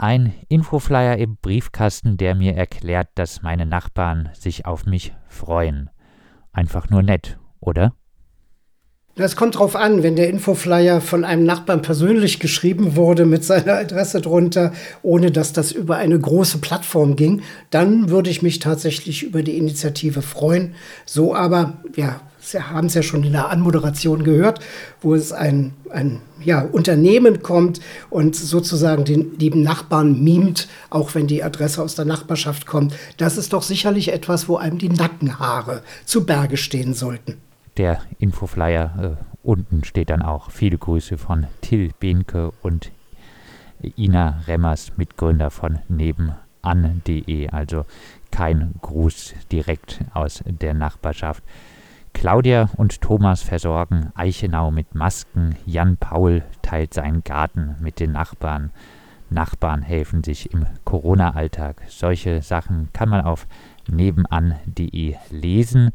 ein Infoflyer im Briefkasten, der mir erklärt, dass meine Nachbarn sich auf mich freuen. Einfach nur nett, oder? Das kommt drauf an, wenn der Infoflyer von einem Nachbarn persönlich geschrieben wurde mit seiner Adresse drunter, ohne dass das über eine große Plattform ging, dann würde ich mich tatsächlich über die Initiative freuen. So aber, ja, Sie haben es ja schon in der Anmoderation gehört, wo es ein, ein ja, Unternehmen kommt und sozusagen den lieben Nachbarn mimt, auch wenn die Adresse aus der Nachbarschaft kommt. Das ist doch sicherlich etwas, wo einem die Nackenhaare zu Berge stehen sollten der Infoflyer äh, unten steht dann auch viele Grüße von Till Behnke und Ina Remmers, Mitgründer von nebenan.de. Also kein Gruß direkt aus der Nachbarschaft. Claudia und Thomas versorgen Eichenau mit Masken. Jan Paul teilt seinen Garten mit den Nachbarn. Nachbarn helfen sich im Corona-Alltag. Solche Sachen kann man auf nebenan.de lesen.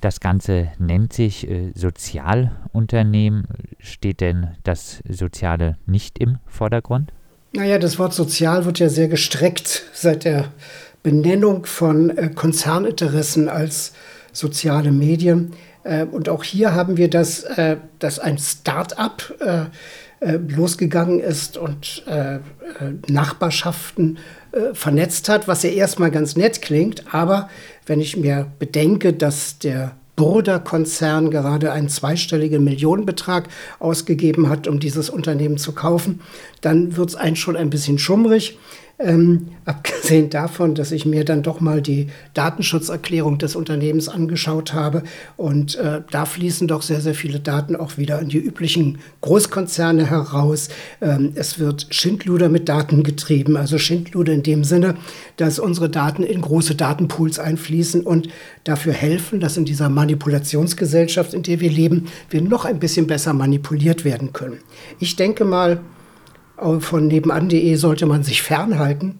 Das Ganze nennt sich äh, Sozialunternehmen. Steht denn das Soziale nicht im Vordergrund? Naja, das Wort sozial wird ja sehr gestreckt seit der Benennung von äh, Konzerninteressen als soziale Medien. Äh, und auch hier haben wir das, äh, dass ein Start-up äh, losgegangen ist und Nachbarschaften vernetzt hat, was ja erstmal ganz nett klingt, aber wenn ich mir bedenke, dass der Burda-Konzern gerade einen zweistelligen Millionenbetrag ausgegeben hat, um dieses Unternehmen zu kaufen, dann wird es einen schon ein bisschen schummrig. Ähm, abgesehen davon, dass ich mir dann doch mal die Datenschutzerklärung des Unternehmens angeschaut habe und äh, da fließen doch sehr, sehr viele Daten auch wieder in die üblichen Großkonzerne heraus. Ähm, es wird Schindluder mit Daten getrieben, also Schindluder in dem Sinne, dass unsere Daten in große Datenpools einfließen und dafür helfen, dass in dieser Manipulationsgesellschaft, in der wir leben, wir noch ein bisschen besser manipuliert werden können. Ich denke mal, von nebenan.de sollte man sich fernhalten.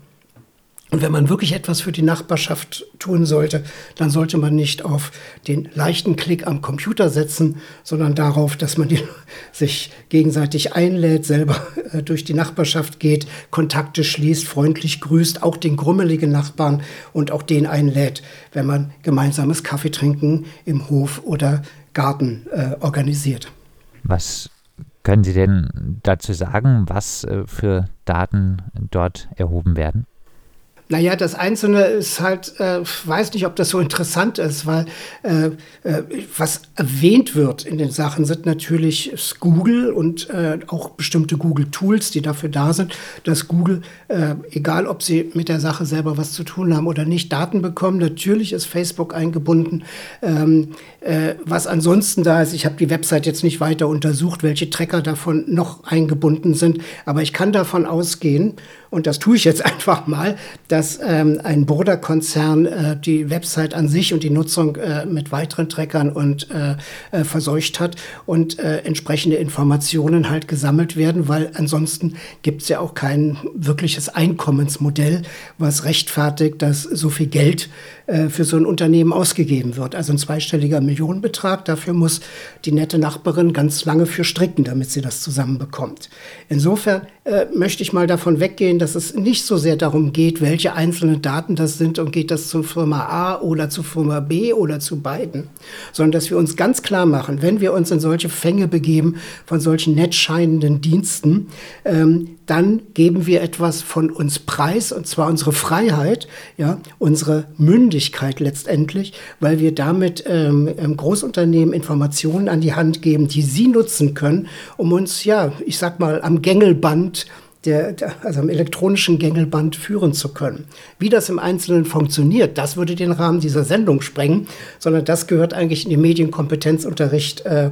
Und wenn man wirklich etwas für die Nachbarschaft tun sollte, dann sollte man nicht auf den leichten Klick am Computer setzen, sondern darauf, dass man die, sich gegenseitig einlädt, selber äh, durch die Nachbarschaft geht, Kontakte schließt, freundlich grüßt, auch den grummeligen Nachbarn und auch den einlädt, wenn man gemeinsames Kaffeetrinken im Hof oder Garten äh, organisiert. Was können Sie denn dazu sagen, was äh, für Daten dort erhoben werden? Naja, das Einzelne ist halt, äh, weiß nicht, ob das so interessant ist, weil äh, äh, was erwähnt wird in den Sachen sind natürlich Google und äh, auch bestimmte Google-Tools, die dafür da sind, dass Google, äh, egal ob sie mit der Sache selber was zu tun haben oder nicht, Daten bekommen. Natürlich ist Facebook eingebunden. Ähm, äh, was ansonsten da ist, ich habe die Website jetzt nicht weiter untersucht, welche Tracker davon noch eingebunden sind, aber ich kann davon ausgehen, und das tue ich jetzt einfach mal, dass ähm, ein Bruderkonzern äh, die Website an sich und die Nutzung äh, mit weiteren Trackern und äh, äh verseucht hat und äh, entsprechende Informationen halt gesammelt werden, weil ansonsten gibt es ja auch kein wirkliches Einkommensmodell, was rechtfertigt, dass so viel Geld äh, für so ein Unternehmen ausgegeben wird. Also ein zweistelliger Millionenbetrag. Dafür muss die nette Nachbarin ganz lange für stricken, damit sie das zusammenbekommt. Insofern möchte ich mal davon weggehen, dass es nicht so sehr darum geht, welche einzelnen Daten das sind und geht das zur Firma A oder zur Firma B oder zu beiden, sondern dass wir uns ganz klar machen, wenn wir uns in solche Fänge begeben von solchen nett scheinenden Diensten, ähm, dann geben wir etwas von uns preis, und zwar unsere Freiheit, ja, unsere Mündigkeit letztendlich, weil wir damit ähm, ähm, Großunternehmen Informationen an die Hand geben, die sie nutzen können, um uns, ja, ich sag mal, am Gängelband der, also am elektronischen Gängelband führen zu können. Wie das im Einzelnen funktioniert, das würde den Rahmen dieser Sendung sprengen, sondern das gehört eigentlich in den Medienkompetenzunterricht äh,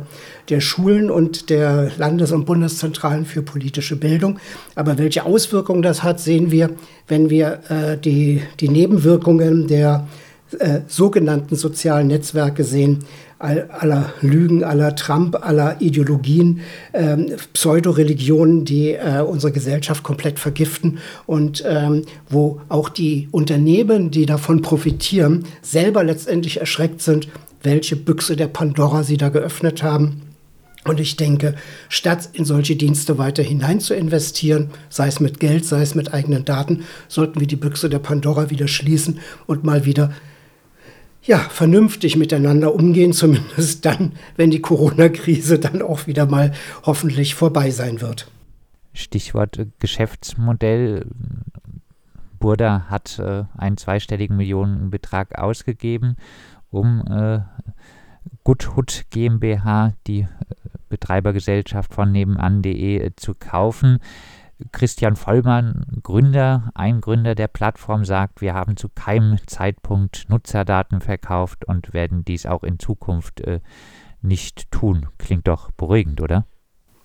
der Schulen und der Landes- und Bundeszentralen für politische Bildung. Aber welche Auswirkungen das hat, sehen wir, wenn wir äh, die, die Nebenwirkungen der äh, sogenannten sozialen Netzwerke sehen, aller Lügen, aller Trump, aller Ideologien, ähm, Pseudoreligionen, die äh, unsere Gesellschaft komplett vergiften und ähm, wo auch die Unternehmen, die davon profitieren, selber letztendlich erschreckt sind, welche Büchse der Pandora sie da geöffnet haben. Und ich denke, statt in solche Dienste weiter hinein zu investieren, sei es mit Geld, sei es mit eigenen Daten, sollten wir die Büchse der Pandora wieder schließen und mal wieder ja, vernünftig miteinander umgehen, zumindest dann, wenn die Corona-Krise dann auch wieder mal hoffentlich vorbei sein wird. Stichwort Geschäftsmodell. Burda hat äh, einen zweistelligen Millionenbetrag ausgegeben, um äh, Goodhood GmbH, die äh, Betreibergesellschaft von nebenan.de, äh, zu kaufen. Christian Vollmann, Gründer, ein Gründer der Plattform, sagt, wir haben zu keinem Zeitpunkt Nutzerdaten verkauft und werden dies auch in Zukunft äh, nicht tun. Klingt doch beruhigend, oder?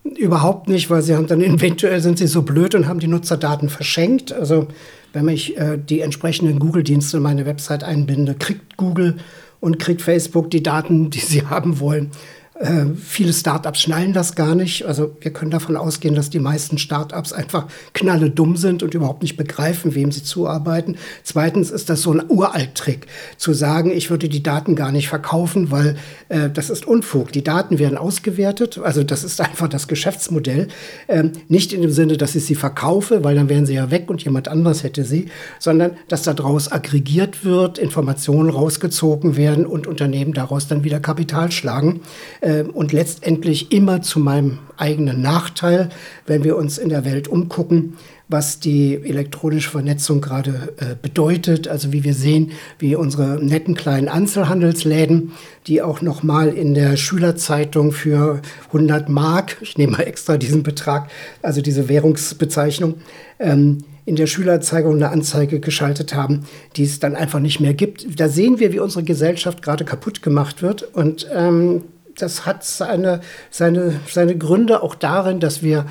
Überhaupt nicht, weil sie haben dann eventuell sind sie so blöd und haben die Nutzerdaten verschenkt. Also wenn ich äh, die entsprechenden Google-Dienste in meine Website einbinde, kriegt Google und kriegt Facebook die Daten, die sie haben wollen. Äh, viele Startups schnallen das gar nicht. Also wir können davon ausgehen, dass die meisten Startups einfach knalle dumm sind und überhaupt nicht begreifen, wem sie zuarbeiten. Zweitens ist das so ein Uralt-Trick, zu sagen, ich würde die Daten gar nicht verkaufen, weil äh, das ist Unfug. Die Daten werden ausgewertet. Also das ist einfach das Geschäftsmodell. Ähm, nicht in dem Sinne, dass ich sie verkaufe, weil dann wären sie ja weg und jemand anderes hätte sie, sondern dass daraus aggregiert wird, Informationen rausgezogen werden und Unternehmen daraus dann wieder Kapital schlagen äh, und letztendlich immer zu meinem eigenen Nachteil, wenn wir uns in der Welt umgucken, was die elektronische Vernetzung gerade äh, bedeutet. Also wie wir sehen, wie unsere netten kleinen Einzelhandelsläden, die auch noch mal in der Schülerzeitung für 100 Mark, ich nehme mal extra diesen Betrag, also diese Währungsbezeichnung, ähm, in der Schülerzeitung eine Anzeige geschaltet haben, die es dann einfach nicht mehr gibt. Da sehen wir, wie unsere Gesellschaft gerade kaputt gemacht wird. Und ähm, das hat seine, seine, seine Gründe auch darin, dass wir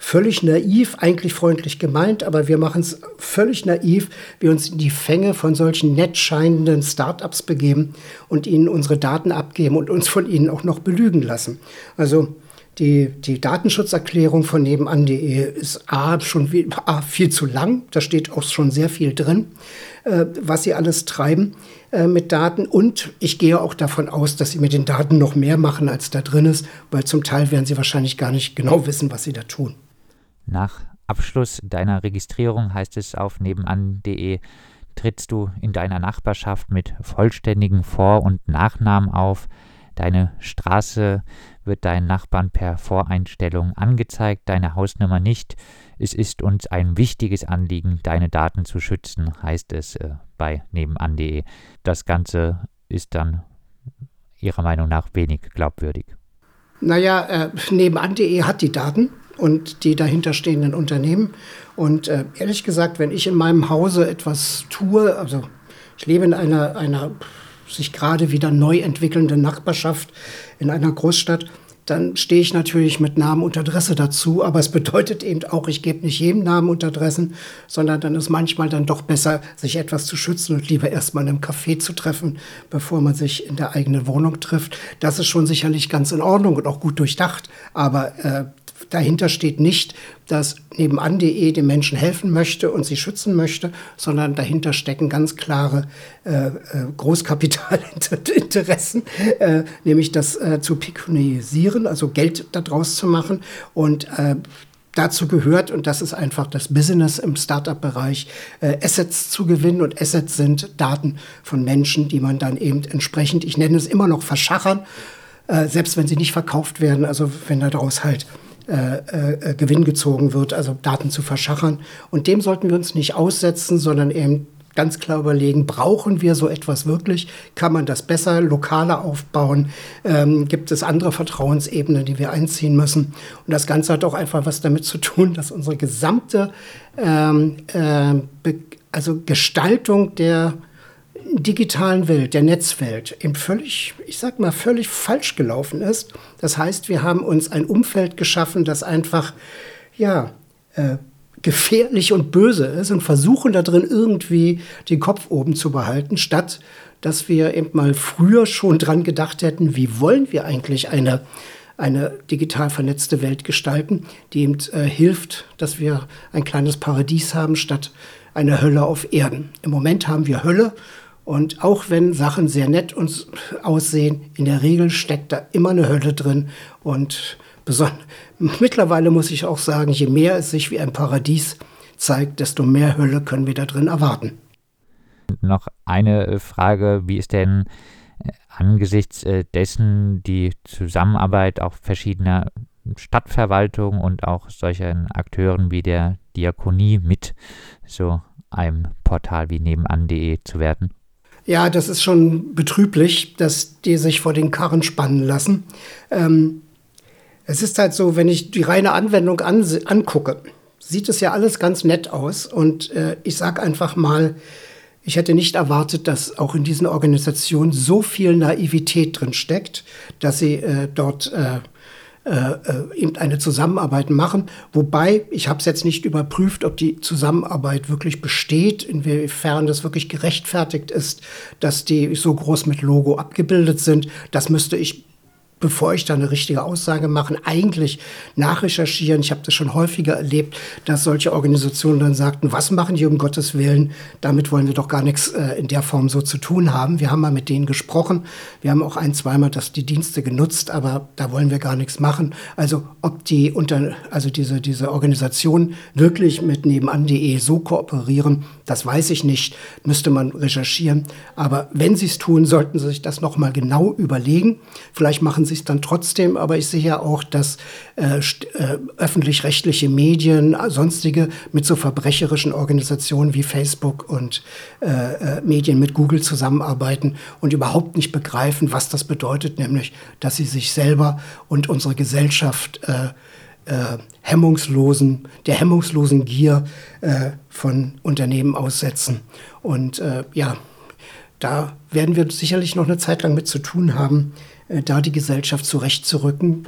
völlig naiv, eigentlich freundlich gemeint, aber wir machen es völlig naiv, wir uns in die Fänge von solchen nett scheinenden Startups begeben und ihnen unsere Daten abgeben und uns von ihnen auch noch belügen lassen. Also die, die Datenschutzerklärung von nebenan.de ist A, schon wie, A, viel zu lang, da steht auch schon sehr viel drin, äh, was sie alles treiben äh, mit Daten. Und ich gehe auch davon aus, dass sie mit den Daten noch mehr machen, als da drin ist, weil zum Teil werden sie wahrscheinlich gar nicht genau wissen, was sie da tun. Nach Abschluss deiner Registrierung heißt es auf nebenan.de, trittst du in deiner Nachbarschaft mit vollständigen Vor- und Nachnamen auf. Deine Straße wird deinen Nachbarn per Voreinstellung angezeigt, deine Hausnummer nicht. Es ist uns ein wichtiges Anliegen, deine Daten zu schützen, heißt es äh, bei nebenan.de. Das Ganze ist dann Ihrer Meinung nach wenig glaubwürdig. Naja, äh, nebenan.de hat die Daten und die dahinterstehenden Unternehmen. Und äh, ehrlich gesagt, wenn ich in meinem Hause etwas tue, also ich lebe in einer, einer sich gerade wieder neu entwickelnden Nachbarschaft in einer Großstadt, dann stehe ich natürlich mit Namen und Adresse dazu. Aber es bedeutet eben auch, ich gebe nicht jedem Namen und Adressen, sondern dann ist manchmal dann doch besser, sich etwas zu schützen und lieber erstmal einem Café zu treffen, bevor man sich in der eigenen Wohnung trifft. Das ist schon sicherlich ganz in Ordnung und auch gut durchdacht. Aber äh, dahinter steht nicht, dass nebenan.de den Menschen helfen möchte und sie schützen möchte, sondern dahinter stecken ganz klare äh, äh Großkapitalinteressen, äh, nämlich das äh, zu pekunisieren, also Geld daraus zu machen und äh, dazu gehört, und das ist einfach das Business im Startup-Bereich, äh, Assets zu gewinnen. Und Assets sind Daten von Menschen, die man dann eben entsprechend, ich nenne es immer noch verschachern, selbst wenn sie nicht verkauft werden, also wenn daraus halt äh, äh, Gewinn gezogen wird, also Daten zu verschachern. Und dem sollten wir uns nicht aussetzen, sondern eben ganz klar überlegen, brauchen wir so etwas wirklich? Kann man das besser, lokaler aufbauen? Ähm, gibt es andere Vertrauensebenen, die wir einziehen müssen? Und das Ganze hat auch einfach was damit zu tun, dass unsere gesamte ähm, äh, also Gestaltung der digitalen Welt, der Netzwelt, eben völlig, ich sag mal, völlig falsch gelaufen ist. Das heißt, wir haben uns ein Umfeld geschaffen, das einfach, ja, äh, gefährlich und böse ist und versuchen da drin irgendwie den Kopf oben zu behalten, statt dass wir eben mal früher schon dran gedacht hätten, wie wollen wir eigentlich eine, eine digital vernetzte Welt gestalten, die eben äh, hilft, dass wir ein kleines Paradies haben statt eine Hölle auf Erden. Im Moment haben wir Hölle Und auch wenn Sachen sehr nett uns aussehen, in der Regel steckt da immer eine Hölle drin. Und mittlerweile muss ich auch sagen, je mehr es sich wie ein Paradies zeigt, desto mehr Hölle können wir da drin erwarten. Noch eine Frage, wie ist denn äh, angesichts äh, dessen die Zusammenarbeit auch verschiedener Stadtverwaltungen und auch solchen Akteuren wie der Diakonie mit so einem Portal wie nebenan.de zu werden? Ja, das ist schon betrüblich, dass die sich vor den Karren spannen lassen. Ähm, es ist halt so, wenn ich die reine Anwendung an, angucke, sieht es ja alles ganz nett aus. Und äh, ich sage einfach mal, ich hätte nicht erwartet, dass auch in diesen Organisationen so viel Naivität drin steckt, dass sie äh, dort äh, eben eine Zusammenarbeit machen. Wobei, ich habe es jetzt nicht überprüft, ob die Zusammenarbeit wirklich besteht, inwiefern das wirklich gerechtfertigt ist, dass die so groß mit Logo abgebildet sind. Das müsste ich bevor ich da eine richtige Aussage mache, eigentlich nachrecherchieren. Ich habe das schon häufiger erlebt, dass solche Organisationen dann sagten, was machen die um Gottes Willen? Damit wollen wir doch gar nichts äh, in der Form so zu tun haben. Wir haben mal mit denen gesprochen. Wir haben auch ein, zweimal das, die Dienste genutzt, aber da wollen wir gar nichts machen. Also ob die unter, also diese, diese Organisationen wirklich mit nebenan.de so kooperieren, das weiß ich nicht. Müsste man recherchieren. Aber wenn sie es tun, sollten sie sich das nochmal genau überlegen. Vielleicht machen es dann trotzdem, aber ich sehe ja auch, dass äh, äh, öffentlich-rechtliche Medien, äh, sonstige mit so verbrecherischen Organisationen wie Facebook und äh, äh, Medien mit Google zusammenarbeiten und überhaupt nicht begreifen, was das bedeutet, nämlich, dass sie sich selber und unsere Gesellschaft hemmungslosen, der hemmungslosen Gier von Unternehmen aussetzen. Und ja, da werden wir sicherlich noch eine Zeit lang mit zu tun haben, da die Gesellschaft zurechtzurücken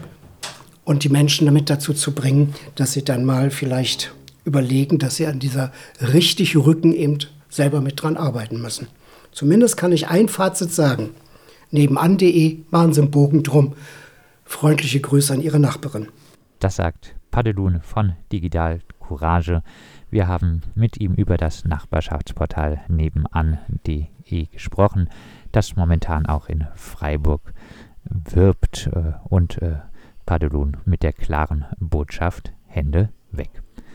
und die Menschen damit dazu zu bringen, dass sie dann mal vielleicht überlegen, dass sie an dieser richtig Rücken eben selber mit dran arbeiten müssen. Zumindest kann ich ein Fazit sagen. Nebenan.de machen Sie einen Bogen drum. Freundliche Grüße an Ihre Nachbarin. Das sagt Padelun von Digital Courage. Wir haben mit ihm über das Nachbarschaftsportal nebenan.de gesprochen, das momentan auch in Freiburg wirbt äh, und äh, Padelun mit der klaren Botschaft Hände weg.